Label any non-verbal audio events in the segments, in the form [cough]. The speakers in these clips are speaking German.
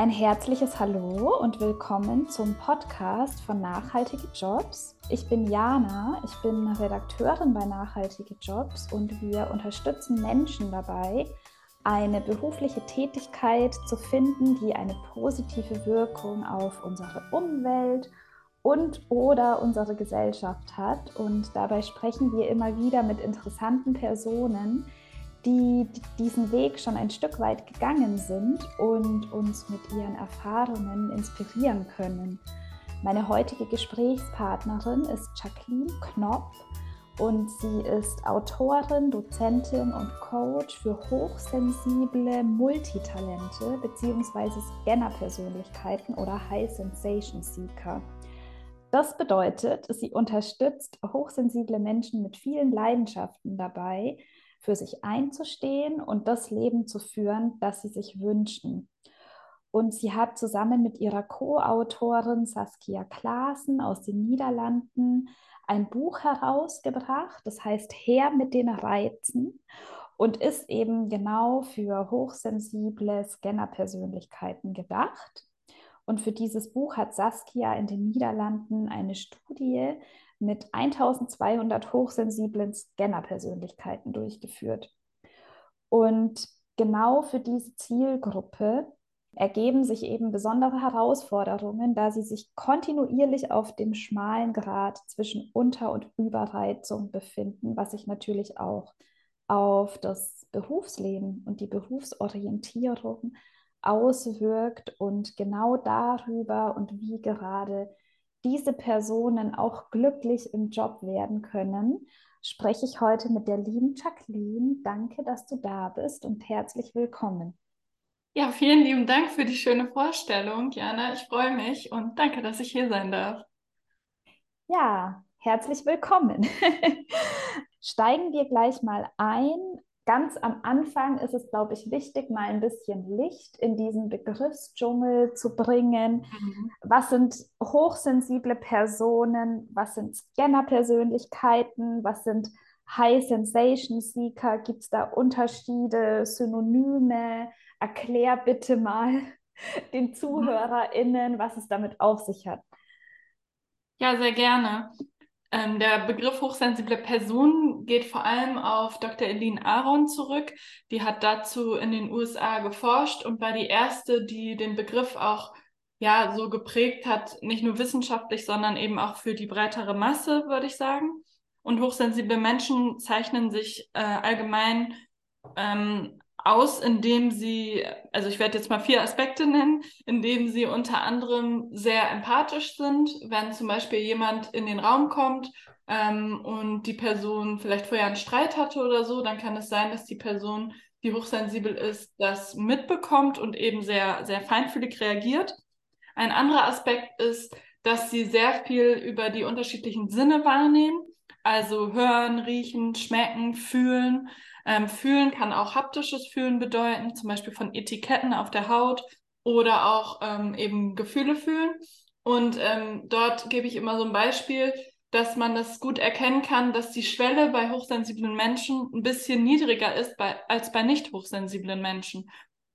Ein herzliches Hallo und willkommen zum Podcast von Nachhaltige Jobs. Ich bin Jana, ich bin Redakteurin bei Nachhaltige Jobs und wir unterstützen Menschen dabei, eine berufliche Tätigkeit zu finden, die eine positive Wirkung auf unsere Umwelt und oder unsere Gesellschaft hat. Und dabei sprechen wir immer wieder mit interessanten Personen, die diesen Weg schon ein Stück weit gegangen sind und uns mit ihren Erfahrungen inspirieren können. Meine heutige Gesprächspartnerin ist Jacqueline Knopp und sie ist Autorin, Dozentin und Coach für hochsensible Multitalente bzw. Scanner-Persönlichkeiten oder High Sensation Seeker. Das bedeutet, sie unterstützt hochsensible Menschen mit vielen Leidenschaften dabei, für sich einzustehen und das Leben zu führen, das sie sich wünschen. Und sie hat zusammen mit ihrer Co-Autorin Saskia Klaassen aus den Niederlanden ein Buch herausgebracht, das heißt Her mit den Reizen und ist eben genau für hochsensible Scanner-Persönlichkeiten gedacht. Und für dieses Buch hat Saskia in den Niederlanden eine Studie mit 1200 hochsensiblen Scanner-Persönlichkeiten durchgeführt. Und genau für diese Zielgruppe ergeben sich eben besondere Herausforderungen, da sie sich kontinuierlich auf dem schmalen Grad zwischen Unter- und Überreizung befinden, was sich natürlich auch auf das Berufsleben und die Berufsorientierung auswirkt und genau darüber und wie gerade diese Personen auch glücklich im Job werden können, spreche ich heute mit der lieben Jacqueline. Danke, dass du da bist und herzlich willkommen. Ja, vielen lieben Dank für die schöne Vorstellung, Jana. Ich freue mich und danke, dass ich hier sein darf. Ja, herzlich willkommen. [laughs] Steigen wir gleich mal ein ganz am Anfang ist es, glaube ich, wichtig, mal ein bisschen Licht in diesen Begriffsdschungel zu bringen. Mhm. Was sind hochsensible Personen? Was sind Scanner-Persönlichkeiten? Was sind High Sensation Seeker? Gibt es da Unterschiede, Synonyme? Erklär bitte mal [laughs] den ZuhörerInnen, was es damit auf sich hat. Ja, sehr gerne. Ähm, der Begriff hochsensible Person geht vor allem auf Dr. Eline Aaron zurück. Die hat dazu in den USA geforscht und war die erste, die den Begriff auch ja so geprägt hat, nicht nur wissenschaftlich, sondern eben auch für die breitere Masse, würde ich sagen. Und hochsensible Menschen zeichnen sich äh, allgemein ähm, aus, indem sie, also ich werde jetzt mal vier Aspekte nennen, indem sie unter anderem sehr empathisch sind, wenn zum Beispiel jemand in den Raum kommt ähm, und die Person vielleicht vorher einen Streit hatte oder so, dann kann es sein, dass die Person, die hochsensibel ist, das mitbekommt und eben sehr, sehr feinfühlig reagiert. Ein anderer Aspekt ist, dass sie sehr viel über die unterschiedlichen Sinne wahrnehmen, also hören, riechen, schmecken, fühlen ähm, fühlen kann auch haptisches Fühlen bedeuten, zum Beispiel von Etiketten auf der Haut oder auch ähm, eben Gefühle fühlen. Und ähm, dort gebe ich immer so ein Beispiel, dass man das gut erkennen kann, dass die Schwelle bei hochsensiblen Menschen ein bisschen niedriger ist bei, als bei nicht hochsensiblen Menschen.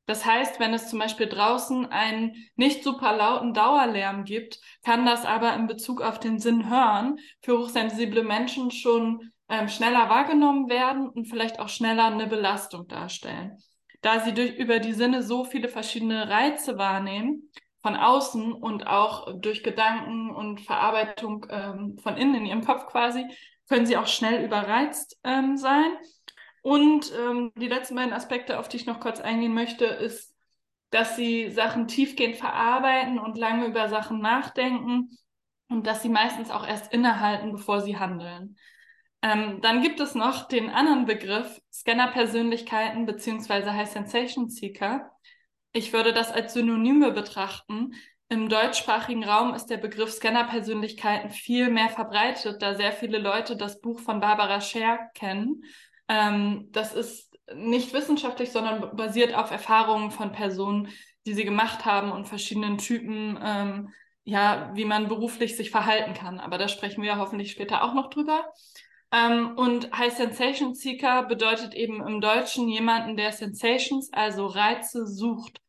Das heißt, wenn es zum Beispiel draußen einen nicht super lauten Dauerlärm gibt, kann das aber in Bezug auf den Sinn hören für hochsensible Menschen schon ähm, schneller wahrgenommen werden und vielleicht auch schneller eine Belastung darstellen. Da sie durch, über die Sinne so viele verschiedene Reize wahrnehmen, von außen und auch durch Gedanken und Verarbeitung ähm, von innen in ihrem Kopf quasi, können sie auch schnell überreizt ähm, sein. Und ähm, die letzten beiden Aspekte, auf die ich noch kurz eingehen möchte, ist, dass sie Sachen tiefgehend verarbeiten und lange über Sachen nachdenken und dass sie meistens auch erst innehalten, bevor sie handeln. Ähm, dann gibt es noch den anderen Begriff Scanner-Persönlichkeiten bzw. High Sensation Seeker. Ich würde das als Synonyme betrachten. Im deutschsprachigen Raum ist der Begriff Scanner-Persönlichkeiten viel mehr verbreitet, da sehr viele Leute das Buch von Barbara Scher kennen. Ähm, das ist nicht wissenschaftlich, sondern basiert auf Erfahrungen von Personen, die sie gemacht haben und verschiedenen Typen, ähm, ja, wie man beruflich sich verhalten kann. Aber da sprechen wir hoffentlich später auch noch drüber. Ähm, und High Sensation Seeker bedeutet eben im Deutschen jemanden, der Sensations, also Reize sucht.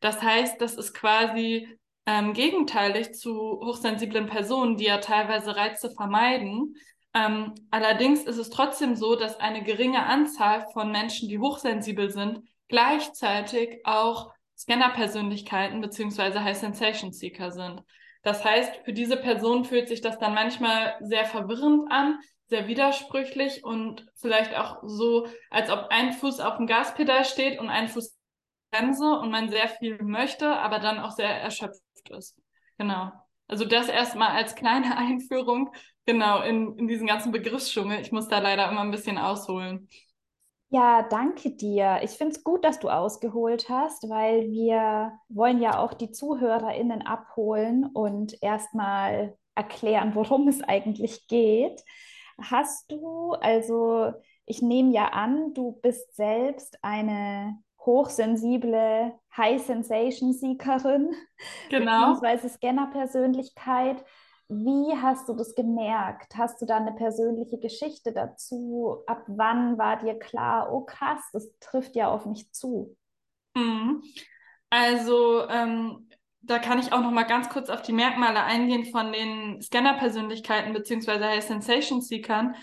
Das heißt, das ist quasi ähm, gegenteilig zu hochsensiblen Personen, die ja teilweise Reize vermeiden. Ähm, allerdings ist es trotzdem so, dass eine geringe Anzahl von Menschen, die hochsensibel sind, gleichzeitig auch Scanner-Persönlichkeiten beziehungsweise High Sensation Seeker sind. Das heißt, für diese Person fühlt sich das dann manchmal sehr verwirrend an, sehr widersprüchlich und vielleicht auch so, als ob ein Fuß auf dem Gaspedal steht und ein Fuß Bremse und man sehr viel möchte, aber dann auch sehr erschöpft ist. Genau. Also das erstmal als kleine [laughs] Einführung, genau, in, in diesen ganzen Begriffsdschungel. Ich muss da leider immer ein bisschen ausholen. Ja, danke dir. Ich finde es gut, dass du ausgeholt hast, weil wir wollen ja auch die ZuhörerInnen abholen und erstmal erklären, worum es eigentlich geht. Hast du, also ich nehme ja an, du bist selbst eine hochsensible High Sensation Seekerin, [laughs] genau. beziehungsweise Scanner-Persönlichkeit. Wie hast du das gemerkt? Hast du da eine persönliche Geschichte dazu? Ab wann war dir klar, oh krass, das trifft ja auf mich zu? Mhm. Also ähm, da kann ich auch noch mal ganz kurz auf die Merkmale eingehen von den Scanner-Persönlichkeiten beziehungsweise High Sensation Seekern.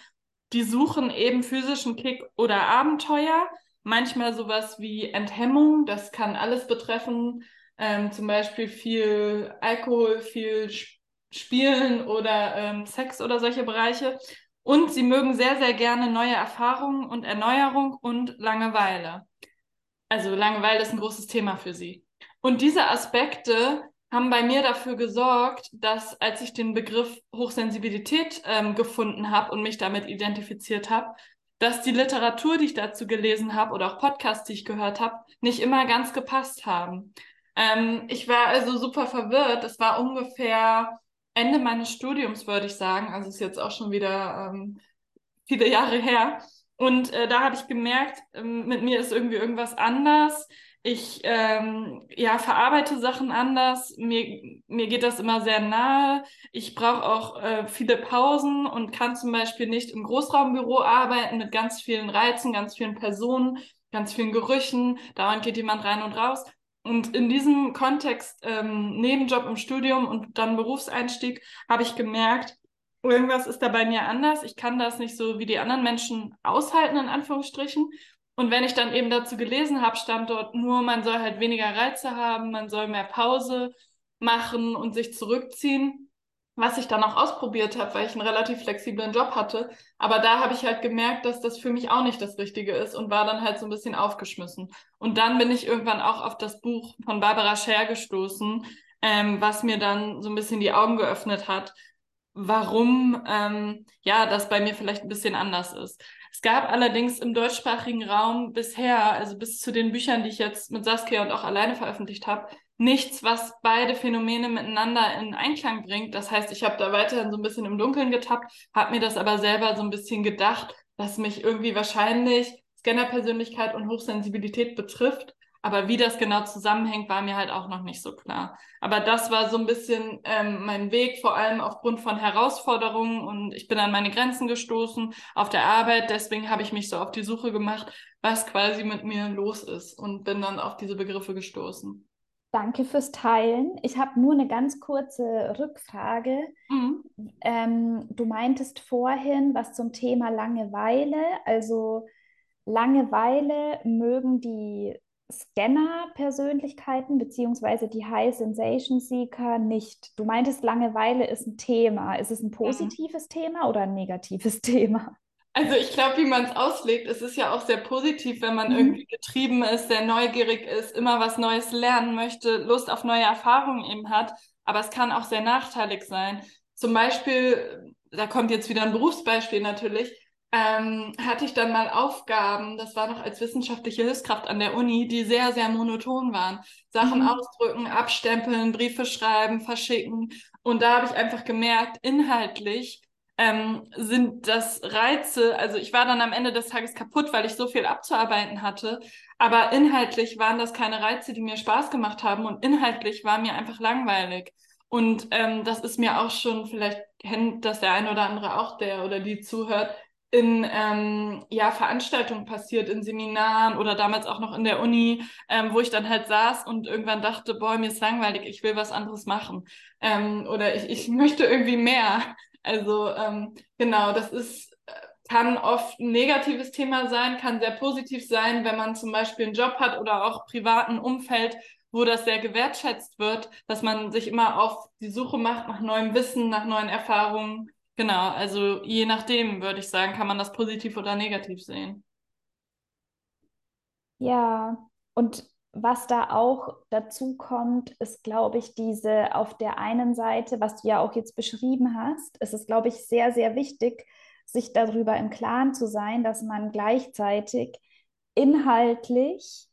Die suchen eben physischen Kick oder Abenteuer, manchmal sowas wie Enthemmung, das kann alles betreffen, ähm, zum Beispiel viel Alkohol, viel Spielen oder ähm, Sex oder solche Bereiche. Und sie mögen sehr, sehr gerne neue Erfahrungen und Erneuerung und Langeweile. Also Langeweile ist ein großes Thema für sie. Und diese Aspekte haben bei mir dafür gesorgt, dass als ich den Begriff Hochsensibilität ähm, gefunden habe und mich damit identifiziert habe, dass die Literatur, die ich dazu gelesen habe oder auch Podcasts, die ich gehört habe, nicht immer ganz gepasst haben. Ähm, ich war also super verwirrt. Es war ungefähr Ende meines Studiums, würde ich sagen. Also ist jetzt auch schon wieder ähm, viele Jahre her. Und äh, da habe ich gemerkt, ähm, mit mir ist irgendwie irgendwas anders ich ähm, ja, verarbeite Sachen anders. Mir, mir geht das immer sehr nahe. Ich brauche auch äh, viele Pausen und kann zum Beispiel nicht im Großraumbüro arbeiten mit ganz vielen Reizen, ganz vielen Personen, ganz vielen Gerüchen. Dauernd geht jemand rein und raus. Und in diesem Kontext, ähm, Nebenjob im Studium und dann Berufseinstieg, habe ich gemerkt, irgendwas ist da bei mir anders. Ich kann das nicht so wie die anderen Menschen aushalten, in Anführungsstrichen. Und wenn ich dann eben dazu gelesen habe, stand dort nur, man soll halt weniger Reize haben, man soll mehr Pause machen und sich zurückziehen, was ich dann auch ausprobiert habe, weil ich einen relativ flexiblen Job hatte. Aber da habe ich halt gemerkt, dass das für mich auch nicht das Richtige ist und war dann halt so ein bisschen aufgeschmissen. Und dann bin ich irgendwann auch auf das Buch von Barbara Scher gestoßen, ähm, was mir dann so ein bisschen die Augen geöffnet hat, warum ähm, ja das bei mir vielleicht ein bisschen anders ist. Es gab allerdings im deutschsprachigen Raum bisher, also bis zu den Büchern, die ich jetzt mit Saskia und auch alleine veröffentlicht habe, nichts, was beide Phänomene miteinander in Einklang bringt. Das heißt, ich habe da weiterhin so ein bisschen im Dunkeln getappt, habe mir das aber selber so ein bisschen gedacht, dass mich irgendwie wahrscheinlich Scannerpersönlichkeit und Hochsensibilität betrifft aber wie das genau zusammenhängt, war mir halt auch noch nicht so klar. Aber das war so ein bisschen ähm, mein Weg, vor allem aufgrund von Herausforderungen und ich bin an meine Grenzen gestoßen auf der Arbeit. Deswegen habe ich mich so auf die Suche gemacht, was quasi mit mir los ist und bin dann auf diese Begriffe gestoßen. Danke fürs Teilen. Ich habe nur eine ganz kurze Rückfrage. Mhm. Ähm, du meintest vorhin was zum Thema Langeweile. Also Langeweile mögen die Scanner-Persönlichkeiten beziehungsweise die High Sensation Seeker nicht. Du meintest, Langeweile ist ein Thema. Ist es ein positives mhm. Thema oder ein negatives [laughs] Thema? Also ich glaube, wie man es auslegt, es ist ja auch sehr positiv, wenn man mhm. irgendwie getrieben ist, sehr neugierig ist, immer was Neues lernen möchte, Lust auf neue Erfahrungen eben hat. Aber es kann auch sehr nachteilig sein. Zum Beispiel, da kommt jetzt wieder ein Berufsbeispiel natürlich, ähm, hatte ich dann mal Aufgaben, das war noch als wissenschaftliche Hilfskraft an der Uni, die sehr, sehr monoton waren. Sachen mhm. ausdrücken, abstempeln, Briefe schreiben, verschicken. Und da habe ich einfach gemerkt, inhaltlich ähm, sind das Reize, also ich war dann am Ende des Tages kaputt, weil ich so viel abzuarbeiten hatte, aber inhaltlich waren das keine Reize, die mir Spaß gemacht haben und inhaltlich war mir einfach langweilig. Und ähm, das ist mir auch schon, vielleicht kennt das der eine oder andere auch, der oder die zuhört, in ähm, ja, Veranstaltungen passiert, in Seminaren oder damals auch noch in der Uni, ähm, wo ich dann halt saß und irgendwann dachte, boah, mir ist langweilig, ich will was anderes machen. Ähm, oder ich, ich möchte irgendwie mehr. Also ähm, genau, das ist, kann oft ein negatives Thema sein, kann sehr positiv sein, wenn man zum Beispiel einen Job hat oder auch privaten Umfeld, wo das sehr gewertschätzt wird, dass man sich immer auf die Suche macht nach neuem Wissen, nach neuen Erfahrungen Genau, also je nachdem, würde ich sagen, kann man das positiv oder negativ sehen. Ja, und was da auch dazu kommt, ist, glaube ich, diese auf der einen Seite, was du ja auch jetzt beschrieben hast, ist es, glaube ich, sehr, sehr wichtig, sich darüber im Klaren zu sein, dass man gleichzeitig inhaltlich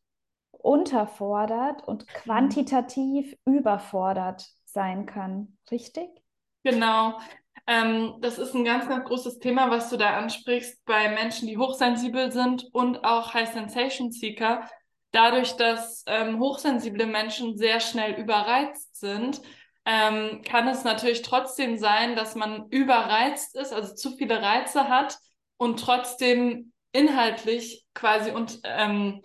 unterfordert und mhm. quantitativ überfordert sein kann. Richtig? Genau. Ähm, das ist ein ganz, ganz großes Thema, was du da ansprichst bei Menschen, die hochsensibel sind und auch High Sensation Seeker. Dadurch, dass ähm, hochsensible Menschen sehr schnell überreizt sind, ähm, kann es natürlich trotzdem sein, dass man überreizt ist, also zu viele Reize hat und trotzdem inhaltlich quasi und, ähm,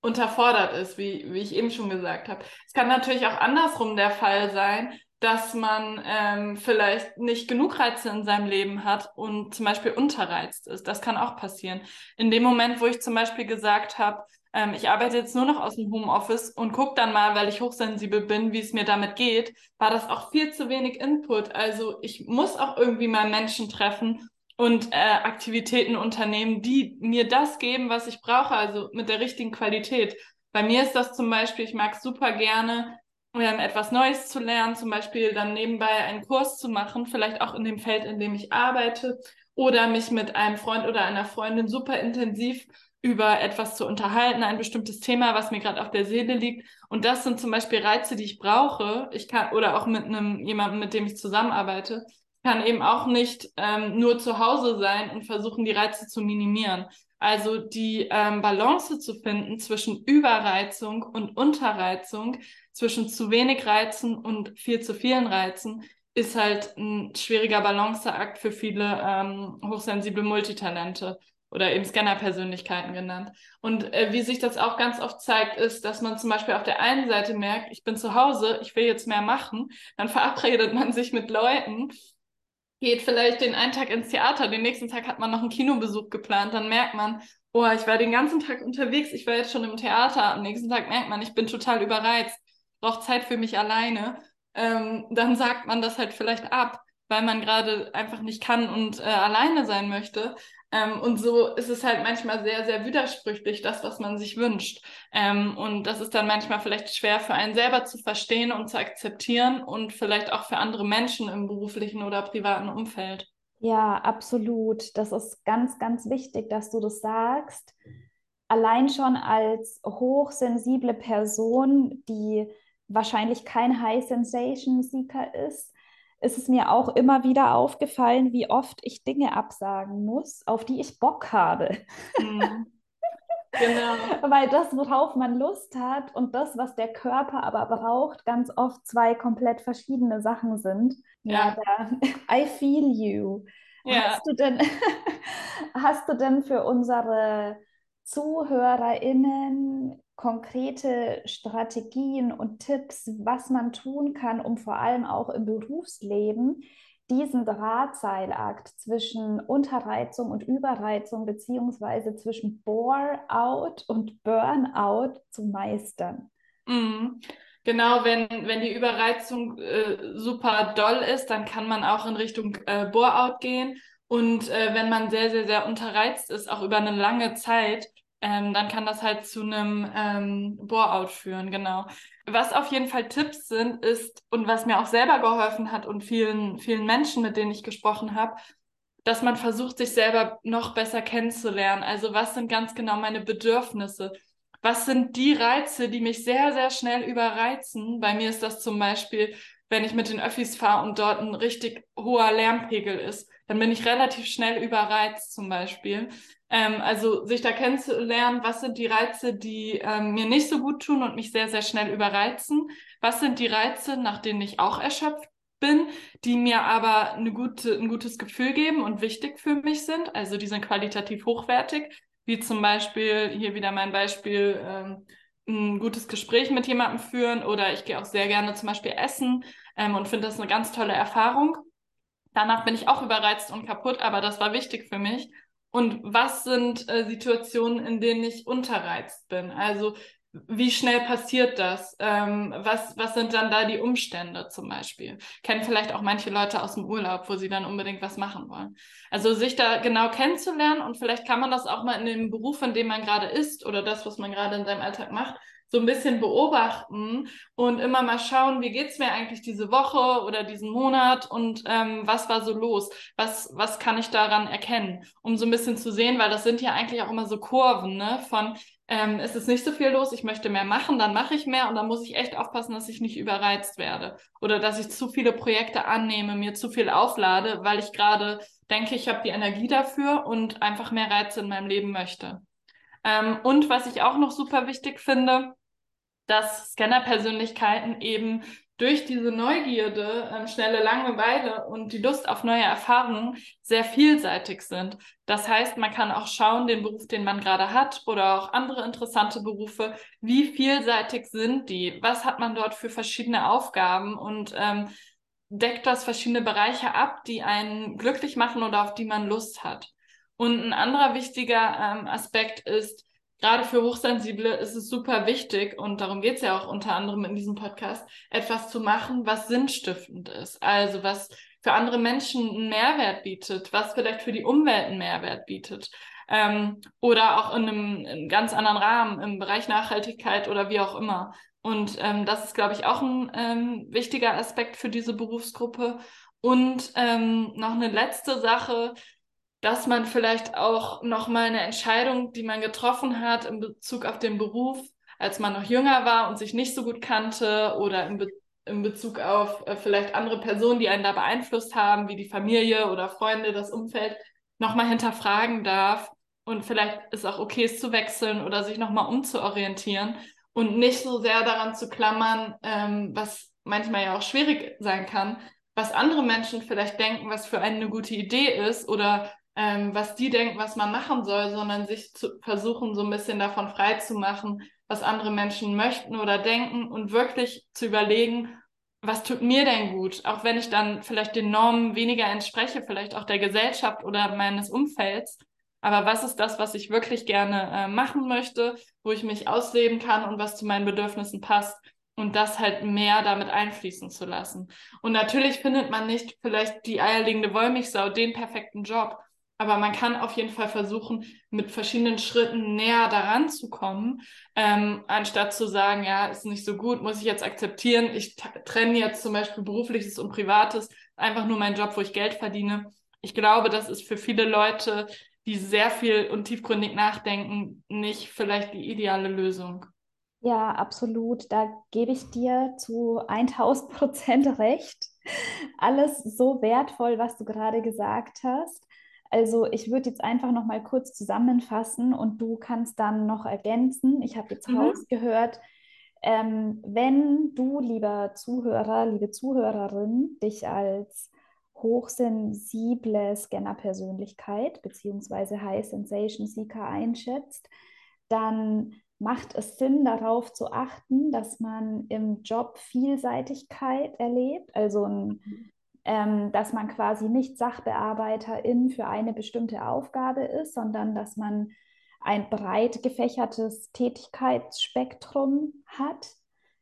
unterfordert ist, wie, wie ich eben schon gesagt habe. Es kann natürlich auch andersrum der Fall sein, dass man ähm, vielleicht nicht genug Reize in seinem Leben hat und zum Beispiel unterreizt ist. Das kann auch passieren. In dem Moment, wo ich zum Beispiel gesagt habe, ähm, ich arbeite jetzt nur noch aus dem Homeoffice und gucke dann mal, weil ich hochsensibel bin, wie es mir damit geht, war das auch viel zu wenig Input. Also ich muss auch irgendwie mal Menschen treffen und äh, Aktivitäten unternehmen, die mir das geben, was ich brauche, also mit der richtigen Qualität. Bei mir ist das zum Beispiel, ich mag super gerne ähm, etwas Neues zu lernen, zum Beispiel dann nebenbei einen Kurs zu machen, vielleicht auch in dem Feld, in dem ich arbeite, oder mich mit einem Freund oder einer Freundin super intensiv über etwas zu unterhalten, ein bestimmtes Thema, was mir gerade auf der Seele liegt. Und das sind zum Beispiel Reize, die ich brauche. Ich kann, oder auch mit einem jemandem, mit dem ich zusammenarbeite, kann eben auch nicht ähm, nur zu Hause sein und versuchen, die Reize zu minimieren. Also die ähm, Balance zu finden zwischen Überreizung und Unterreizung, zwischen zu wenig Reizen und viel zu vielen Reizen, ist halt ein schwieriger Balanceakt für viele ähm, hochsensible Multitalente oder eben Scanner-Persönlichkeiten genannt. Und äh, wie sich das auch ganz oft zeigt, ist, dass man zum Beispiel auf der einen Seite merkt, ich bin zu Hause, ich will jetzt mehr machen, dann verabredet man sich mit Leuten, geht vielleicht den einen Tag ins Theater, den nächsten Tag hat man noch einen Kinobesuch geplant, dann merkt man, oh, ich war den ganzen Tag unterwegs, ich war jetzt schon im Theater, am nächsten Tag merkt man, ich bin total überreizt brauche Zeit für mich alleine, ähm, dann sagt man das halt vielleicht ab, weil man gerade einfach nicht kann und äh, alleine sein möchte. Ähm, und so ist es halt manchmal sehr, sehr widersprüchlich, das, was man sich wünscht. Ähm, und das ist dann manchmal vielleicht schwer für einen selber zu verstehen und zu akzeptieren und vielleicht auch für andere Menschen im beruflichen oder privaten Umfeld. Ja, absolut. Das ist ganz, ganz wichtig, dass du das sagst. Allein schon als hochsensible Person, die wahrscheinlich kein High Sensation Seeker ist, ist es mir auch immer wieder aufgefallen, wie oft ich Dinge absagen muss, auf die ich Bock habe. Mhm. [laughs] Genau. Weil das, worauf man Lust hat und das, was der Körper aber braucht, ganz oft zwei komplett verschiedene Sachen sind. Ja, ja da, I feel you. Ja. Hast du denn, [laughs] hast du denn für unsere ZuhörerInnen konkrete Strategien und Tipps, was man tun kann, um vor allem auch im Berufsleben diesen Drahtseilakt zwischen Unterreizung und Überreizung beziehungsweise zwischen Bore-out und Burnout zu meistern. Mhm. Genau, wenn, wenn die Überreizung äh, super doll ist, dann kann man auch in Richtung äh, Bore-out gehen. Und äh, wenn man sehr, sehr, sehr unterreizt ist, auch über eine lange Zeit, ähm, dann kann das halt zu einem ähm, Bore-out führen, genau. Was auf jeden Fall Tipps sind, ist, und was mir auch selber geholfen hat und vielen, vielen Menschen, mit denen ich gesprochen habe, dass man versucht, sich selber noch besser kennenzulernen. Also was sind ganz genau meine Bedürfnisse? Was sind die Reize, die mich sehr, sehr schnell überreizen? Bei mir ist das zum Beispiel, wenn ich mit den Öffis fahre und dort ein richtig hoher Lärmpegel ist, dann bin ich relativ schnell überreizt zum Beispiel. Ähm, also sich da kennenzulernen, was sind die Reize, die ähm, mir nicht so gut tun und mich sehr, sehr schnell überreizen? Was sind die Reize, nach denen ich auch erschöpft bin, die mir aber eine gute, ein gutes Gefühl geben und wichtig für mich sind. Also die sind qualitativ hochwertig, wie zum Beispiel, hier wieder mein Beispiel, ähm, ein gutes Gespräch mit jemandem führen oder ich gehe auch sehr gerne zum Beispiel essen ähm, und finde das eine ganz tolle Erfahrung. Danach bin ich auch überreizt und kaputt, aber das war wichtig für mich. Und was sind äh, Situationen, in denen ich unterreizt bin? Also wie schnell passiert das? Ähm, was, was sind dann da die Umstände zum Beispiel? Kennen vielleicht auch manche Leute aus dem Urlaub, wo sie dann unbedingt was machen wollen. Also sich da genau kennenzulernen und vielleicht kann man das auch mal in dem Beruf, in dem man gerade ist oder das, was man gerade in seinem Alltag macht, so ein bisschen beobachten und immer mal schauen, wie geht's mir eigentlich diese Woche oder diesen Monat und ähm, was war so los? Was, was kann ich daran erkennen? Um so ein bisschen zu sehen, weil das sind ja eigentlich auch immer so Kurven, ne? Von ähm, es ist nicht so viel los, ich möchte mehr machen, dann mache ich mehr und dann muss ich echt aufpassen, dass ich nicht überreizt werde oder dass ich zu viele Projekte annehme, mir zu viel auflade, weil ich gerade denke, ich habe die Energie dafür und einfach mehr Reize in meinem Leben möchte. Ähm, und was ich auch noch super wichtig finde, dass Scanner-Persönlichkeiten eben durch diese Neugierde, ähm, schnelle Langeweile und die Lust auf neue Erfahrungen sehr vielseitig sind. Das heißt, man kann auch schauen, den Beruf, den man gerade hat oder auch andere interessante Berufe, wie vielseitig sind die? Was hat man dort für verschiedene Aufgaben und ähm, deckt das verschiedene Bereiche ab, die einen glücklich machen oder auf die man Lust hat? Und ein anderer wichtiger ähm, Aspekt ist, gerade für Hochsensible ist es super wichtig, und darum geht es ja auch unter anderem in diesem Podcast, etwas zu machen, was sinnstiftend ist. Also was für andere Menschen einen Mehrwert bietet, was vielleicht für die Umwelt einen Mehrwert bietet. Ähm, oder auch in einem, in einem, ganz anderen Rahmen, im Bereich Nachhaltigkeit oder wie auch immer. Und ähm, das ist, glaube ich, auch ein ähm, wichtiger Aspekt für diese Berufsgruppe. Und ähm, noch eine letzte Sache, dass man vielleicht auch nochmal eine Entscheidung, die man getroffen hat in Bezug auf den Beruf, als man noch jünger war und sich nicht so gut kannte oder in, Be in Bezug auf äh, vielleicht andere Personen, die einen da beeinflusst haben, wie die Familie oder Freunde, das Umfeld, nochmal hinterfragen darf. Und vielleicht ist auch okay, es zu wechseln oder sich nochmal umzuorientieren und nicht so sehr daran zu klammern, ähm, was manchmal ja auch schwierig sein kann, was andere Menschen vielleicht denken, was für einen eine gute Idee ist oder ähm, was die denken, was man machen soll, sondern sich zu versuchen, so ein bisschen davon frei zu machen, was andere Menschen möchten oder denken und wirklich zu überlegen, was tut mir denn gut, auch wenn ich dann vielleicht den Normen weniger entspreche, vielleicht auch der Gesellschaft oder meines Umfelds. Aber was ist das, was ich wirklich gerne äh, machen möchte, wo ich mich ausleben kann und was zu meinen Bedürfnissen passt? Und das halt mehr damit einfließen zu lassen. Und natürlich findet man nicht vielleicht die eierlegende Wollmilchsau, den perfekten Job. Aber man kann auf jeden Fall versuchen, mit verschiedenen Schritten näher daran zu kommen, ähm, anstatt zu sagen, ja, ist nicht so gut, muss ich jetzt akzeptieren. Ich trenne jetzt zum Beispiel berufliches und privates, einfach nur mein Job, wo ich Geld verdiene. Ich glaube, das ist für viele Leute, die sehr viel und tiefgründig nachdenken, nicht vielleicht die ideale Lösung. Ja, absolut. Da gebe ich dir zu 1000 Prozent recht. Alles so wertvoll, was du gerade gesagt hast. Also ich würde jetzt einfach noch mal kurz zusammenfassen und du kannst dann noch ergänzen. Ich habe jetzt mhm. rausgehört, ähm, wenn du, lieber Zuhörer, liebe Zuhörerin, dich als hochsensible Scanner-Persönlichkeit bzw. High Sensation Seeker einschätzt, dann macht es Sinn, darauf zu achten, dass man im Job Vielseitigkeit erlebt, also ein mhm ähm, dass man quasi nicht Sachbearbeiterin für eine bestimmte Aufgabe ist, sondern dass man ein breit gefächertes Tätigkeitsspektrum hat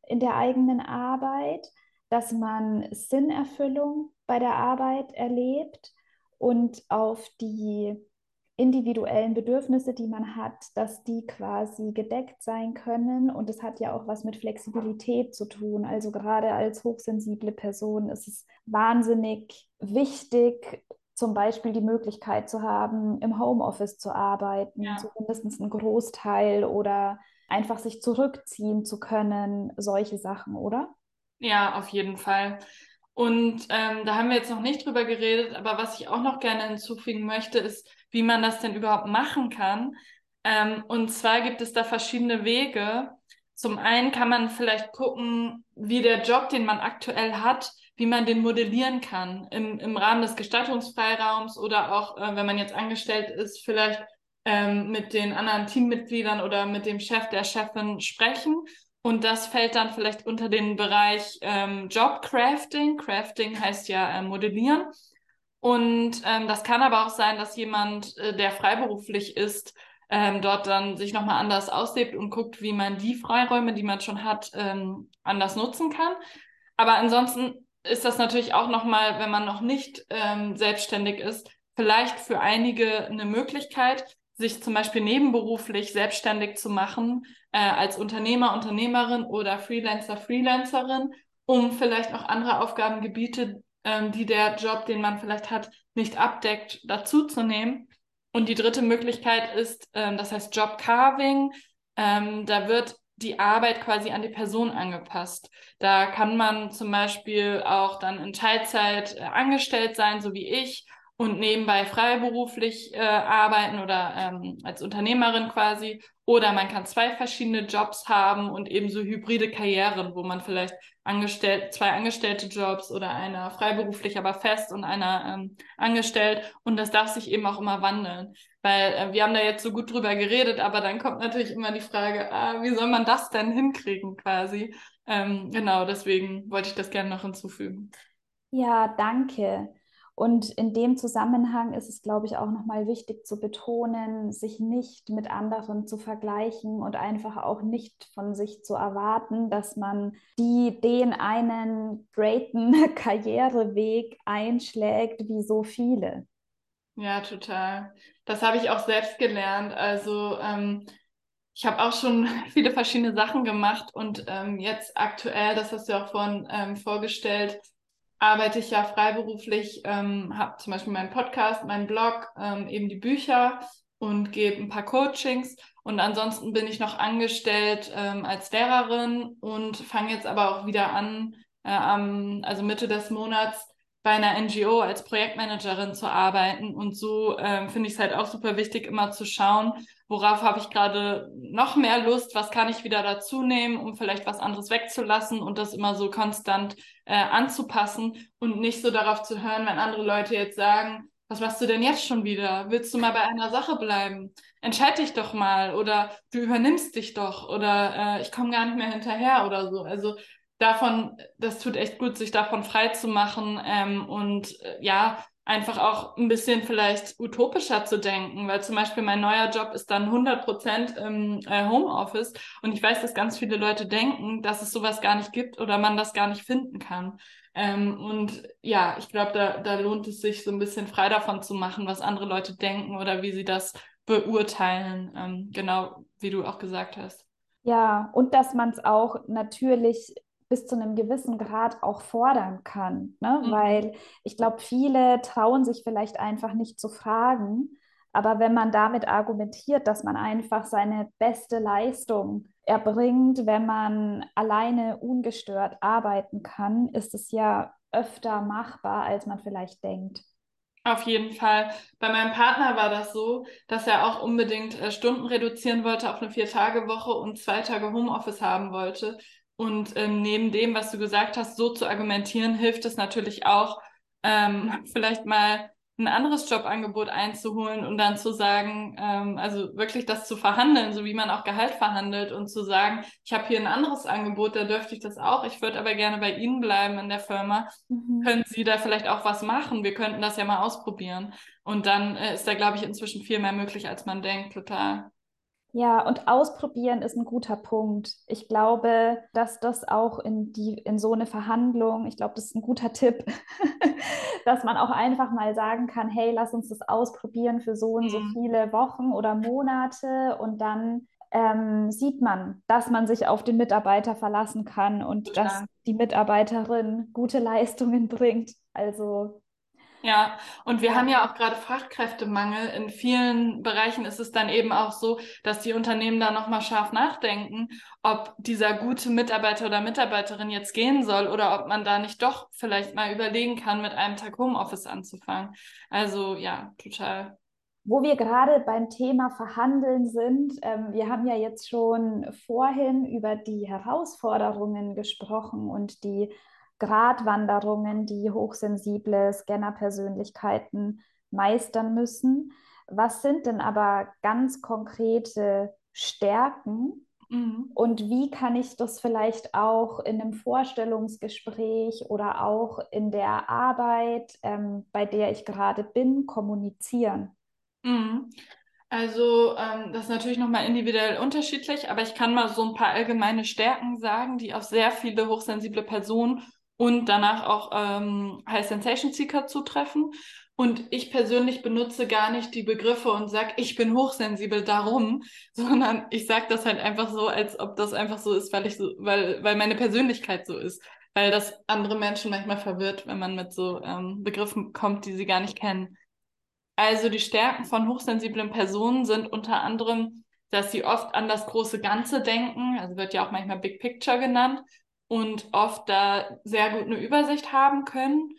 in der eigenen Arbeit, dass man Sinnerfüllung bei der Arbeit erlebt und auf die individuellen Bedürfnisse, die man hat, dass die quasi gedeckt sein können. Und es hat ja auch was mit Flexibilität zu tun. Also gerade als hochsensible Person ist es wahnsinnig wichtig, zum Beispiel die Möglichkeit zu haben, im Homeoffice zu arbeiten, ja. zumindest einen Großteil oder einfach sich zurückziehen zu können, solche Sachen, oder? Ja, auf jeden Fall. Und ähm, da haben wir jetzt noch nicht drüber geredet, aber was ich auch noch gerne hinzufügen möchte, ist, wie man das denn überhaupt machen kann. Ähm, und zwar gibt es da verschiedene Wege. Zum einen kann man vielleicht gucken, wie der Job, den man aktuell hat, wie man den modellieren kann im, im Rahmen des Gestattungsfreiraums oder auch, äh, wenn man jetzt angestellt ist, vielleicht ähm, mit den anderen Teammitgliedern oder mit dem Chef, der Chefin sprechen. Und das fällt dann vielleicht unter den Bereich ähm, Jobcrafting. Crafting heißt ja äh, modellieren. Und ähm, das kann aber auch sein, dass jemand, äh, der freiberuflich ist, ähm, dort dann sich nochmal anders auslebt und guckt, wie man die Freiräume, die man schon hat, ähm, anders nutzen kann. Aber ansonsten ist das natürlich auch nochmal, wenn man noch nicht ähm, selbstständig ist, vielleicht für einige eine Möglichkeit, sich zum Beispiel nebenberuflich selbstständig zu machen äh, als Unternehmer, Unternehmerin oder Freelancer, Freelancerin, um vielleicht auch andere Aufgabengebiete, ähm, die der Job, den man vielleicht hat, nicht abdeckt, dazuzunehmen. Und die dritte Möglichkeit ist, ähm, das heißt Job Carving. Ähm, da wird die Arbeit quasi an die Person angepasst. Da kann man zum Beispiel auch dann in Teilzeit äh, angestellt sein, so wie ich, und nebenbei freiberuflich äh, arbeiten oder ähm, als Unternehmerin quasi. Oder man kann zwei verschiedene Jobs haben und eben so hybride Karrieren, wo man vielleicht angestellt, zwei angestellte Jobs oder einer freiberuflich, aber fest und einer ähm, angestellt. Und das darf sich eben auch immer wandeln. Weil äh, wir haben da jetzt so gut drüber geredet, aber dann kommt natürlich immer die Frage, ah, wie soll man das denn hinkriegen quasi? Ähm, genau, deswegen wollte ich das gerne noch hinzufügen. Ja, danke. Und in dem Zusammenhang ist es, glaube ich, auch nochmal wichtig zu betonen, sich nicht mit anderen zu vergleichen und einfach auch nicht von sich zu erwarten, dass man die, den einen greaten [laughs] Karriereweg einschlägt wie so viele. Ja, total. Das habe ich auch selbst gelernt. Also ähm, ich habe auch schon [laughs] viele verschiedene Sachen gemacht und ähm, jetzt aktuell, das hast du auch vorhin ähm, vorgestellt, arbeite ich ja freiberuflich, ähm, habe zum Beispiel meinen Podcast, meinen Blog, ähm, eben die Bücher und gebe ein paar Coachings. Und ansonsten bin ich noch angestellt ähm, als Lehrerin und fange jetzt aber auch wieder an, äh, am, also Mitte des Monats bei einer NGO als Projektmanagerin zu arbeiten. Und so ähm, finde ich es halt auch super wichtig, immer zu schauen, worauf habe ich gerade noch mehr Lust, was kann ich wieder dazu nehmen, um vielleicht was anderes wegzulassen und das immer so konstant äh, anzupassen und nicht so darauf zu hören, wenn andere Leute jetzt sagen, was machst du denn jetzt schon wieder? Willst du mal bei einer Sache bleiben? Entscheid dich doch mal oder du übernimmst dich doch oder äh, ich komme gar nicht mehr hinterher oder so. Also davon, das tut echt gut, sich davon frei zu machen ähm, und äh, ja, einfach auch ein bisschen vielleicht utopischer zu denken, weil zum Beispiel mein neuer Job ist dann 100 Prozent im äh, Homeoffice und ich weiß, dass ganz viele Leute denken, dass es sowas gar nicht gibt oder man das gar nicht finden kann. Ähm, und ja, ich glaube, da, da lohnt es sich so ein bisschen frei davon zu machen, was andere Leute denken oder wie sie das beurteilen, ähm, genau wie du auch gesagt hast. Ja, und dass man es auch natürlich bis zu einem gewissen Grad auch fordern kann. Ne? Mhm. Weil ich glaube, viele trauen sich vielleicht einfach nicht zu fragen. Aber wenn man damit argumentiert, dass man einfach seine beste Leistung erbringt, wenn man alleine ungestört arbeiten kann, ist es ja öfter machbar, als man vielleicht denkt. Auf jeden Fall. Bei meinem Partner war das so, dass er auch unbedingt äh, Stunden reduzieren wollte auf eine Vier-Tage-Woche und zwei Tage Homeoffice haben wollte. Und ähm, neben dem, was du gesagt hast, so zu argumentieren, hilft es natürlich auch, ähm, [laughs] vielleicht mal ein anderes Jobangebot einzuholen und dann zu sagen, ähm, also wirklich das zu verhandeln, so wie man auch Gehalt verhandelt und zu sagen, ich habe hier ein anderes Angebot, da dürfte ich das auch, ich würde aber gerne bei Ihnen bleiben in der Firma. Mhm. Können Sie da vielleicht auch was machen? Wir könnten das ja mal ausprobieren. Und dann äh, ist da, glaube ich, inzwischen viel mehr möglich, als man denkt, total. Ja, und ausprobieren ist ein guter Punkt. Ich glaube, dass das auch in die in so eine Verhandlung, ich glaube, das ist ein guter Tipp, [laughs] dass man auch einfach mal sagen kann, hey, lass uns das ausprobieren für so und so mhm. viele Wochen oder Monate und dann ähm, sieht man, dass man sich auf den Mitarbeiter verlassen kann und Klar. dass die Mitarbeiterin gute Leistungen [laughs] bringt. Also ja, und wir haben ja auch gerade Fachkräftemangel. In vielen Bereichen ist es dann eben auch so, dass die Unternehmen da nochmal scharf nachdenken, ob dieser gute Mitarbeiter oder Mitarbeiterin jetzt gehen soll oder ob man da nicht doch vielleicht mal überlegen kann, mit einem Tag Homeoffice anzufangen. Also ja, total. Wo wir gerade beim Thema Verhandeln sind, ähm, wir haben ja jetzt schon vorhin über die Herausforderungen gesprochen und die Gratwanderungen, die hochsensible Scanner-Persönlichkeiten meistern müssen. Was sind denn aber ganz konkrete Stärken mhm. und wie kann ich das vielleicht auch in einem Vorstellungsgespräch oder auch in der Arbeit, ähm, bei der ich gerade bin, kommunizieren? Mhm. Also ähm, das ist natürlich nochmal individuell unterschiedlich, aber ich kann mal so ein paar allgemeine Stärken sagen, die auf sehr viele hochsensible Personen und danach auch ähm, High Sensation Seeker zutreffen. Und ich persönlich benutze gar nicht die Begriffe und sage, ich bin hochsensibel darum, [laughs] sondern ich sage das halt einfach so, als ob das einfach so ist, weil ich so, weil, weil meine Persönlichkeit so ist. Weil das andere Menschen manchmal verwirrt, wenn man mit so ähm, Begriffen kommt, die sie gar nicht kennen. Also die Stärken von hochsensiblen Personen sind unter anderem, dass sie oft an das große Ganze denken, also wird ja auch manchmal Big Picture genannt, und oft da sehr gut eine Übersicht haben können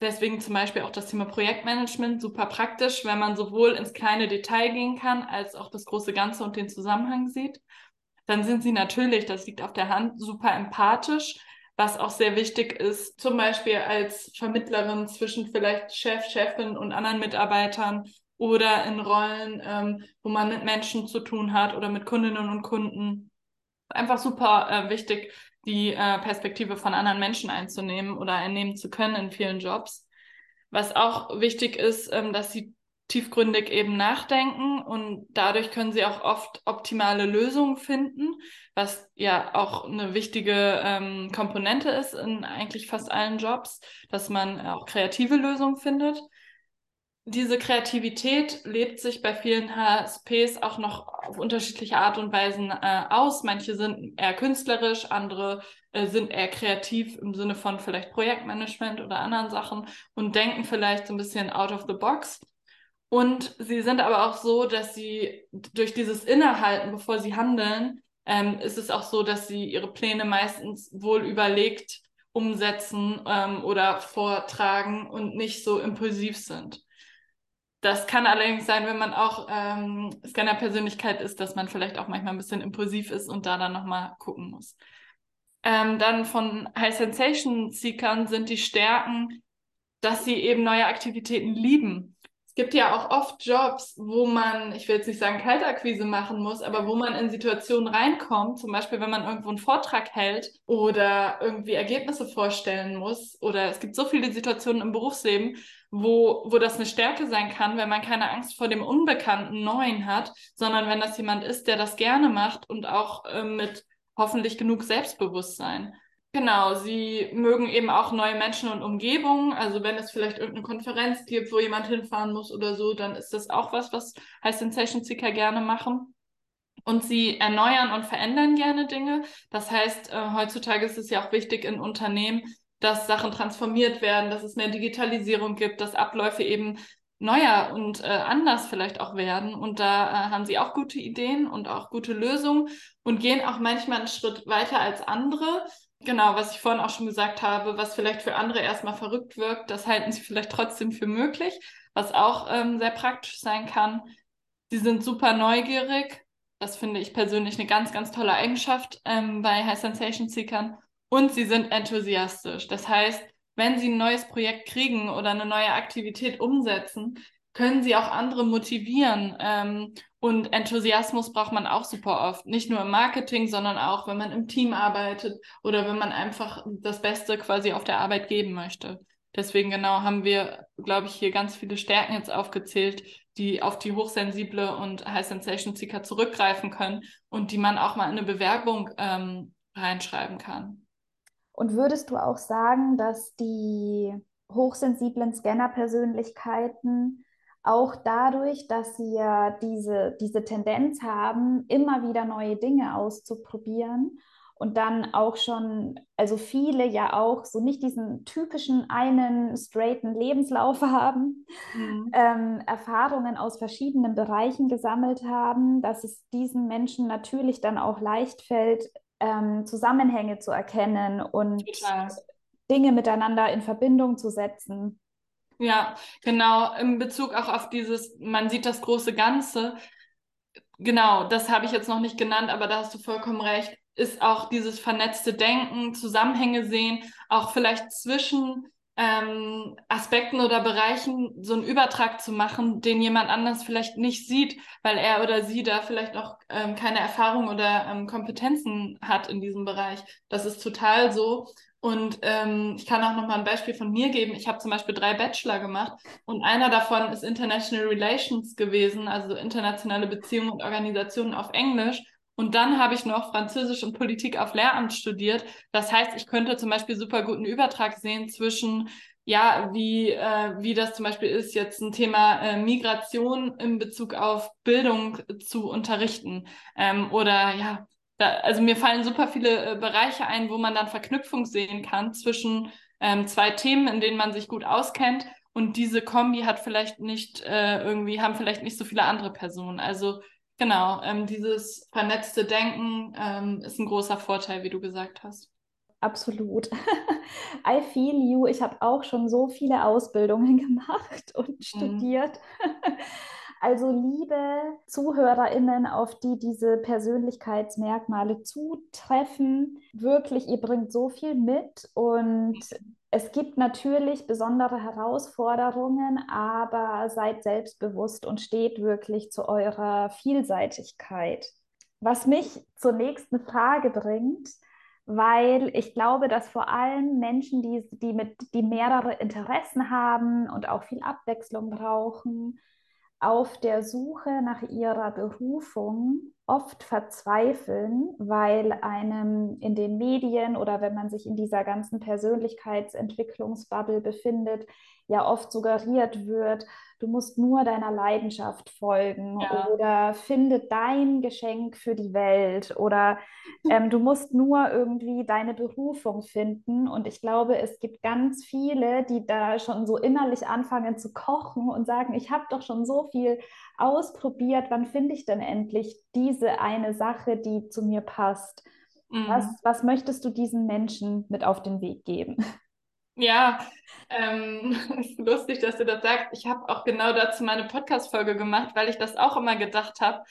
Deswegen zum Beispiel auch das Thema Projektmanagement super praktisch, wenn man sowohl ins kleine Detail gehen kann, als auch das große Ganze und den Zusammenhang sieht. Dann sind sie natürlich, das liegt auf der Hand, super empathisch, was auch sehr wichtig ist, zum Beispiel als Vermittlerin zwischen vielleicht Chef, Chefin und anderen Mitarbeitern oder in Rollen, ähm, wo man mit Menschen zu tun hat oder mit Kundinnen und Kunden. Einfach super äh, wichtig, die äh, Perspektive von anderen Menschen einzunehmen oder einnehmen zu können in vielen Jobs. Was auch wichtig ist, ähm, dass sie tiefgründig eben nachdenken und dadurch können sie auch oft optimale Lösungen finden, was ja auch eine wichtige ähm, Komponente ist in eigentlich fast allen Jobs, dass man auch kreative Lösungen findet diese Kreativität lebt sich bei vielen HSPs auch noch auf unterschiedliche Art und Weisen äh, aus. Manche sind eher künstlerisch, andere äh, sind eher kreativ im Sinne von vielleicht Projektmanagement oder anderen Sachen und denken vielleicht so ein bisschen out of the box. Und sie sind aber auch so, dass sie durch dieses Innehalten, bevor sie handeln, ähm, ist es auch so, dass sie ihre Pläne meistens wohl überlegt umsetzen ähm, oder vortragen und nicht so impulsiv sind. Das kann allerdings sein, wenn man auch ähm, Scanner-Persönlichkeit ist, dass man vielleicht auch manchmal ein bisschen impulsiv ist und da dann nochmal gucken muss. Ähm, dann von High Sensation Seekern sind die Stärken, dass sie eben neue Aktivitäten lieben gibt ja auch oft Jobs, wo man, ich will jetzt nicht sagen Kaltakquise machen muss, aber wo man in Situationen reinkommt, zum Beispiel wenn man irgendwo einen Vortrag hält oder irgendwie Ergebnisse vorstellen muss. Oder es gibt so viele Situationen im Berufsleben, wo, wo das eine Stärke sein kann, wenn man keine Angst vor dem Unbekannten Neuen hat, sondern wenn das jemand ist, der das gerne macht und auch äh, mit hoffentlich genug Selbstbewusstsein. Genau, sie mögen eben auch neue Menschen und Umgebungen. Also wenn es vielleicht irgendeine Konferenz gibt, wo jemand hinfahren muss oder so, dann ist das auch was, was High Sensation Seeker gerne machen. Und sie erneuern und verändern gerne Dinge. Das heißt, äh, heutzutage ist es ja auch wichtig in Unternehmen, dass Sachen transformiert werden, dass es mehr Digitalisierung gibt, dass Abläufe eben neuer und äh, anders vielleicht auch werden. Und da äh, haben sie auch gute Ideen und auch gute Lösungen und gehen auch manchmal einen Schritt weiter als andere Genau, was ich vorhin auch schon gesagt habe, was vielleicht für andere erstmal verrückt wirkt, das halten sie vielleicht trotzdem für möglich, was auch ähm, sehr praktisch sein kann. Sie sind super neugierig. Das finde ich persönlich eine ganz, ganz tolle Eigenschaft ähm, bei High Sensation Seekern. Und sie sind enthusiastisch. Das heißt, wenn sie ein neues Projekt kriegen oder eine neue Aktivität umsetzen, können sie auch andere motivieren. Ähm, und Enthusiasmus braucht man auch super oft. Nicht nur im Marketing, sondern auch, wenn man im Team arbeitet oder wenn man einfach das Beste quasi auf der Arbeit geben möchte. Deswegen genau haben wir, glaube ich, hier ganz viele Stärken jetzt aufgezählt, die auf die hochsensible und High Sensation Seeker zurückgreifen können und die man auch mal in eine Bewerbung ähm, reinschreiben kann. Und würdest du auch sagen, dass die hochsensiblen Scanner-Persönlichkeiten auch dadurch, dass sie ja diese, diese Tendenz haben, immer wieder neue Dinge auszuprobieren und dann auch schon, also viele ja auch so nicht diesen typischen einen straighten Lebenslauf [laughs] haben, mhm. ähm, Erfahrungen aus verschiedenen Bereichen gesammelt haben, dass es diesen Menschen natürlich dann auch leicht fällt, ähm, Zusammenhänge zu erkennen und Total. Dinge miteinander in Verbindung zu setzen. Ja, genau, in Bezug auch auf dieses, man sieht das große Ganze. Genau, das habe ich jetzt noch nicht genannt, aber da hast du vollkommen recht. ist auch dieses vernetzte Denken, Zusammenhänge sehen, auch vielleicht zwischen ähm, Aspekten oder Bereichen so einen Übertrag zu machen, den jemand anders vielleicht nicht sieht, weil er oder sie da vielleicht auch ähm, keine Erfahrung oder ähm, Kompetenzen hat in diesem Bereich. Das ist total so. Und ähm, ich kann auch noch mal ein Beispiel von mir geben. Ich habe zum Beispiel drei Bachelor gemacht und einer davon ist International Relations gewesen, also internationale Beziehungen und Organisationen auf Englisch. Und dann habe ich noch Französisch und Politik auf Lehramt studiert. Das heißt, ich könnte zum Beispiel super guten Übertrag sehen zwischen, ja, wie, äh, wie das zum Beispiel ist, jetzt ein Thema äh, Migration in Bezug auf Bildung zu unterrichten. Ähm, oder ja, da, also mir fallen super viele äh, Bereiche ein, wo man dann Verknüpfung sehen kann zwischen ähm, zwei Themen, in denen man sich gut auskennt. Und diese Kombi hat vielleicht nicht äh, irgendwie, haben vielleicht nicht so viele andere Personen. Also Genau, ähm, dieses vernetzte Denken ähm, ist ein großer Vorteil, wie du gesagt hast. Absolut. [laughs] I feel you. Ich habe auch schon so viele Ausbildungen [laughs] gemacht und mhm. [laughs] Also liebe Zuhörerinnen, auf die diese Persönlichkeitsmerkmale zutreffen, wirklich, ihr bringt so viel mit und es gibt natürlich besondere Herausforderungen, aber seid selbstbewusst und steht wirklich zu eurer Vielseitigkeit. Was mich zur nächsten Frage bringt, weil ich glaube, dass vor allem Menschen, die, die, mit, die mehrere Interessen haben und auch viel Abwechslung brauchen, auf der Suche nach ihrer Berufung oft verzweifeln, weil einem in den Medien oder wenn man sich in dieser ganzen Persönlichkeitsentwicklungsbubble befindet, ja oft suggeriert wird, du musst nur deiner Leidenschaft folgen ja. oder finde dein Geschenk für die Welt oder ähm, du musst nur irgendwie deine Berufung finden. Und ich glaube, es gibt ganz viele, die da schon so innerlich anfangen zu kochen und sagen, ich habe doch schon so viel ausprobiert, wann finde ich denn endlich diese eine Sache, die zu mir passt? Mhm. Was, was möchtest du diesen Menschen mit auf den Weg geben? Ja, ähm, [laughs] ist lustig, dass du das sagst. Ich habe auch genau dazu meine Podcast-Folge gemacht, weil ich das auch immer gedacht habe.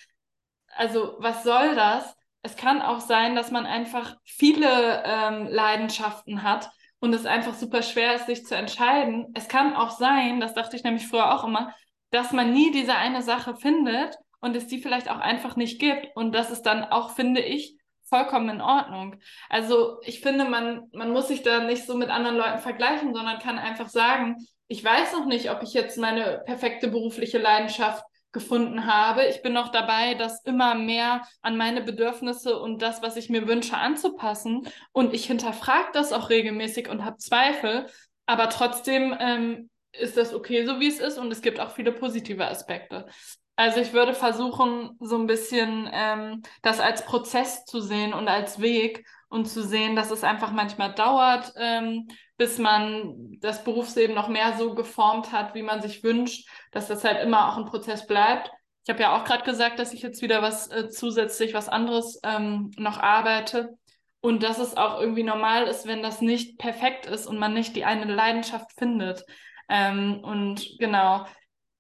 Also, was soll das? Es kann auch sein, dass man einfach viele ähm, Leidenschaften hat und es einfach super schwer ist, sich zu entscheiden. Es kann auch sein, das dachte ich nämlich früher auch immer, dass man nie diese eine Sache findet und es die vielleicht auch einfach nicht gibt. Und das ist dann auch, finde ich, vollkommen in Ordnung. Also ich finde, man, man muss sich da nicht so mit anderen Leuten vergleichen, sondern kann einfach sagen, ich weiß noch nicht, ob ich jetzt meine perfekte berufliche Leidenschaft gefunden habe. Ich bin noch dabei, das immer mehr an meine Bedürfnisse und das, was ich mir wünsche, anzupassen. Und ich hinterfrage das auch regelmäßig und habe Zweifel. Aber trotzdem ähm, ist das okay, so wie es ist. Und es gibt auch viele positive Aspekte. Also ich würde versuchen, so ein bisschen ähm, das als Prozess zu sehen und als Weg und zu sehen, dass es einfach manchmal dauert, ähm, bis man das Berufsleben noch mehr so geformt hat, wie man sich wünscht, dass das halt immer auch ein Prozess bleibt. Ich habe ja auch gerade gesagt, dass ich jetzt wieder was äh, zusätzlich, was anderes ähm, noch arbeite. Und dass es auch irgendwie normal ist, wenn das nicht perfekt ist und man nicht die eine Leidenschaft findet. Ähm, und genau,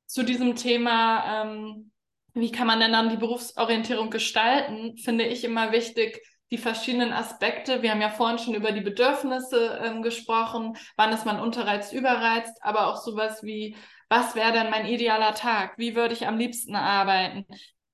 zu diesem Thema, ähm, wie kann man denn dann die Berufsorientierung gestalten, finde ich immer wichtig, die verschiedenen Aspekte. Wir haben ja vorhin schon über die Bedürfnisse ähm, gesprochen, wann ist man unterreizt, überreizt, aber auch sowas wie, was wäre denn mein idealer Tag? Wie würde ich am liebsten arbeiten?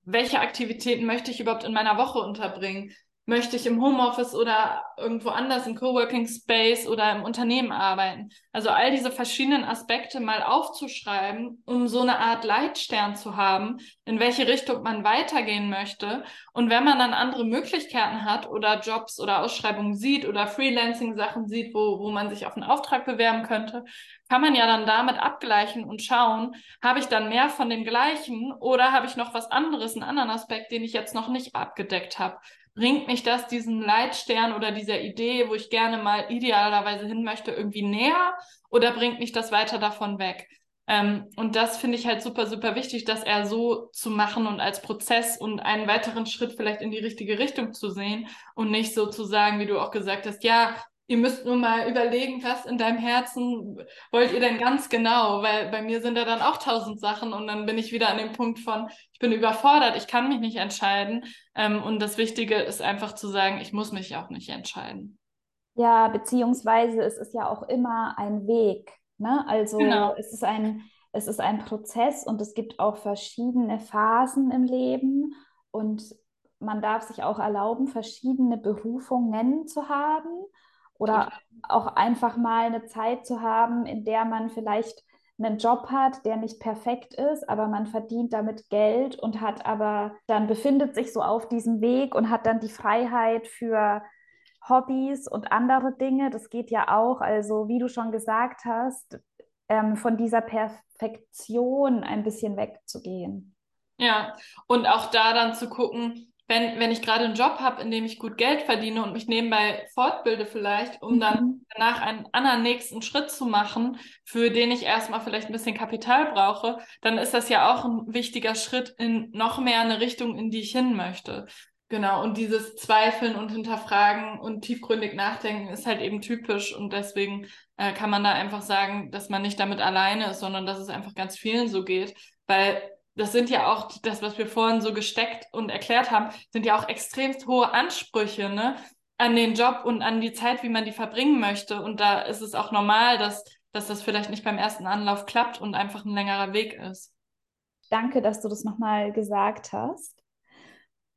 Welche Aktivitäten möchte ich überhaupt in meiner Woche unterbringen? Möchte ich im Homeoffice oder irgendwo anders im Coworking Space oder im Unternehmen arbeiten. Also all diese verschiedenen Aspekte mal aufzuschreiben, um so eine Art Leitstern zu haben, in welche Richtung man weitergehen möchte. Und wenn man dann andere Möglichkeiten hat oder Jobs oder Ausschreibungen sieht oder Freelancing-Sachen sieht, wo, wo man sich auf einen Auftrag bewerben könnte, kann man ja dann damit abgleichen und schauen, habe ich dann mehr von dem gleichen oder habe ich noch was anderes, einen anderen Aspekt, den ich jetzt noch nicht abgedeckt habe bringt mich das diesen Leitstern oder dieser Idee, wo ich gerne mal idealerweise hin möchte, irgendwie näher oder bringt mich das weiter davon weg? Ähm, und das finde ich halt super, super wichtig, dass er so zu machen und als Prozess und einen weiteren Schritt vielleicht in die richtige Richtung zu sehen und nicht so zu sagen, wie du auch gesagt hast, ja, ihr müsst nur mal überlegen, was in deinem Herzen wollt ihr denn ganz genau, weil bei mir sind da dann auch tausend Sachen und dann bin ich wieder an dem Punkt von, ich bin überfordert, ich kann mich nicht entscheiden. Ähm, und das Wichtige ist einfach zu sagen, ich muss mich auch nicht entscheiden. Ja, beziehungsweise es ist ja auch immer ein Weg. Ne? Also genau. es ist ein, es ist ein Prozess und es gibt auch verschiedene Phasen im Leben und man darf sich auch erlauben, verschiedene Berufungen zu haben oder auch einfach mal eine Zeit zu haben, in der man vielleicht einen Job hat, der nicht perfekt ist, aber man verdient damit Geld und hat aber dann befindet sich so auf diesem Weg und hat dann die Freiheit für Hobbys und andere Dinge. Das geht ja auch. Also wie du schon gesagt hast, ähm, von dieser Perfektion ein bisschen wegzugehen. Ja, und auch da dann zu gucken, wenn, wenn ich gerade einen Job habe, in dem ich gut Geld verdiene und mich nebenbei fortbilde vielleicht, um mhm. dann danach einen anderen nächsten Schritt zu machen, für den ich erstmal vielleicht ein bisschen Kapital brauche, dann ist das ja auch ein wichtiger Schritt in noch mehr eine Richtung, in die ich hin möchte. Genau, und dieses Zweifeln und Hinterfragen und tiefgründig nachdenken ist halt eben typisch und deswegen äh, kann man da einfach sagen, dass man nicht damit alleine ist, sondern dass es einfach ganz vielen so geht, weil das sind ja auch das, was wir vorhin so gesteckt und erklärt haben, sind ja auch extremst hohe Ansprüche, ne? An den Job und an die Zeit, wie man die verbringen möchte. Und da ist es auch normal, dass, dass das vielleicht nicht beim ersten Anlauf klappt und einfach ein längerer Weg ist. Danke, dass du das nochmal gesagt hast.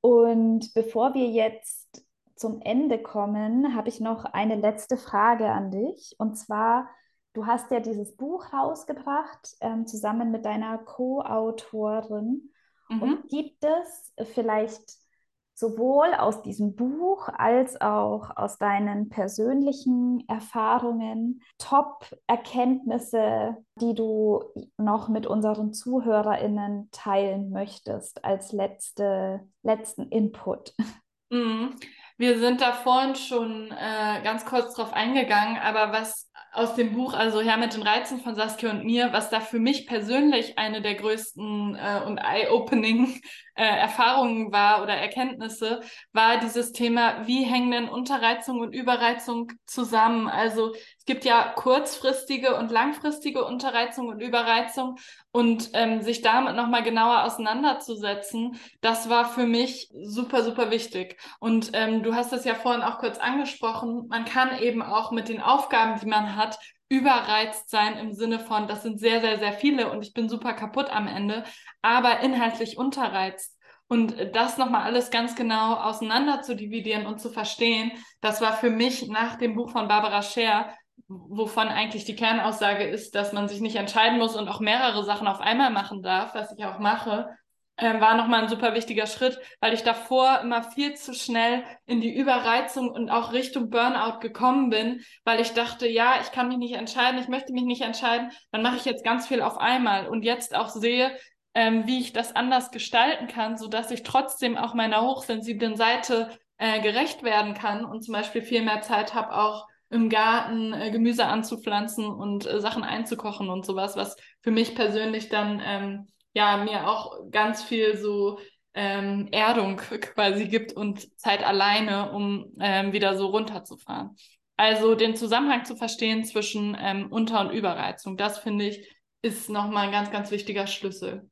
Und bevor wir jetzt zum Ende kommen, habe ich noch eine letzte Frage an dich. Und zwar, Du hast ja dieses Buch rausgebracht, ähm, zusammen mit deiner Co-Autorin. Mhm. Und gibt es vielleicht sowohl aus diesem Buch als auch aus deinen persönlichen Erfahrungen Top-Erkenntnisse, die du noch mit unseren ZuhörerInnen teilen möchtest als letzte, letzten Input? Mhm. Wir sind da vorhin schon äh, ganz kurz drauf eingegangen, aber was aus dem Buch, also Herr mit den Reizen von Saskia und mir, was da für mich persönlich eine der größten äh, und eye-opening äh, Erfahrungen war oder Erkenntnisse, war dieses Thema, wie hängen denn Unterreizung und Überreizung zusammen? Also es gibt ja kurzfristige und langfristige Unterreizung und Überreizung und ähm, sich damit nochmal genauer auseinanderzusetzen, das war für mich super, super wichtig. Und ähm, du hast es ja vorhin auch kurz angesprochen, man kann eben auch mit den Aufgaben, die man hat, überreizt sein im Sinne von, das sind sehr, sehr, sehr viele und ich bin super kaputt am Ende, aber inhaltlich unterreizt. Und das nochmal alles ganz genau auseinander zu dividieren und zu verstehen, das war für mich nach dem Buch von Barbara Scher, wovon eigentlich die Kernaussage ist, dass man sich nicht entscheiden muss und auch mehrere Sachen auf einmal machen darf, was ich auch mache, äh, war nochmal ein super wichtiger Schritt, weil ich davor immer viel zu schnell in die Überreizung und auch Richtung Burnout gekommen bin, weil ich dachte, ja, ich kann mich nicht entscheiden, ich möchte mich nicht entscheiden, dann mache ich jetzt ganz viel auf einmal und jetzt auch sehe, ähm, wie ich das anders gestalten kann, so dass ich trotzdem auch meiner hochsensiblen Seite äh, gerecht werden kann und zum Beispiel viel mehr Zeit habe, auch im Garten äh, Gemüse anzupflanzen und äh, Sachen einzukochen und sowas, was für mich persönlich dann ähm, ja mir auch ganz viel so ähm, Erdung [laughs] quasi gibt und Zeit alleine, um ähm, wieder so runterzufahren. Also den Zusammenhang zu verstehen zwischen ähm, Unter- und Überreizung, das finde ich, ist nochmal ein ganz, ganz wichtiger Schlüssel.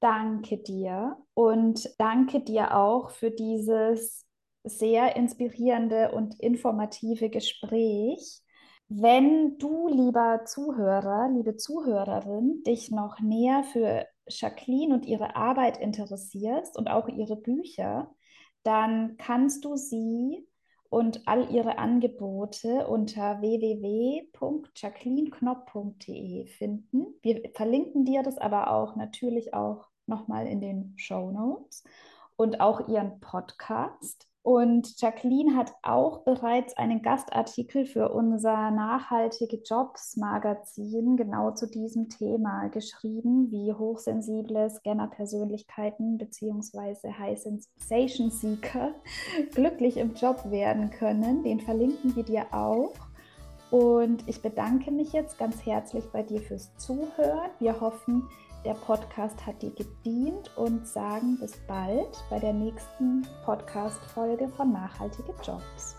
Danke dir und danke dir auch für dieses sehr inspirierende und informative Gespräch. Wenn du, lieber Zuhörer, liebe Zuhörerin, dich noch näher für Jacqueline und ihre Arbeit interessierst und auch ihre Bücher, dann kannst du sie und all ihre Angebote unter www.jacquelineknopp.de finden. Wir verlinken dir das aber auch natürlich auch nochmal in den Show Notes und auch ihren Podcast. Und Jacqueline hat auch bereits einen Gastartikel für unser Nachhaltige Jobs Magazin genau zu diesem Thema geschrieben, wie hochsensible Scanner-Persönlichkeiten bzw. High Sensation Seeker [laughs] glücklich im Job werden können. Den verlinken wir dir auch. Und ich bedanke mich jetzt ganz herzlich bei dir fürs Zuhören. Wir hoffen, der Podcast hat dir gedient und sagen bis bald bei der nächsten Podcast-Folge von Nachhaltige Jobs.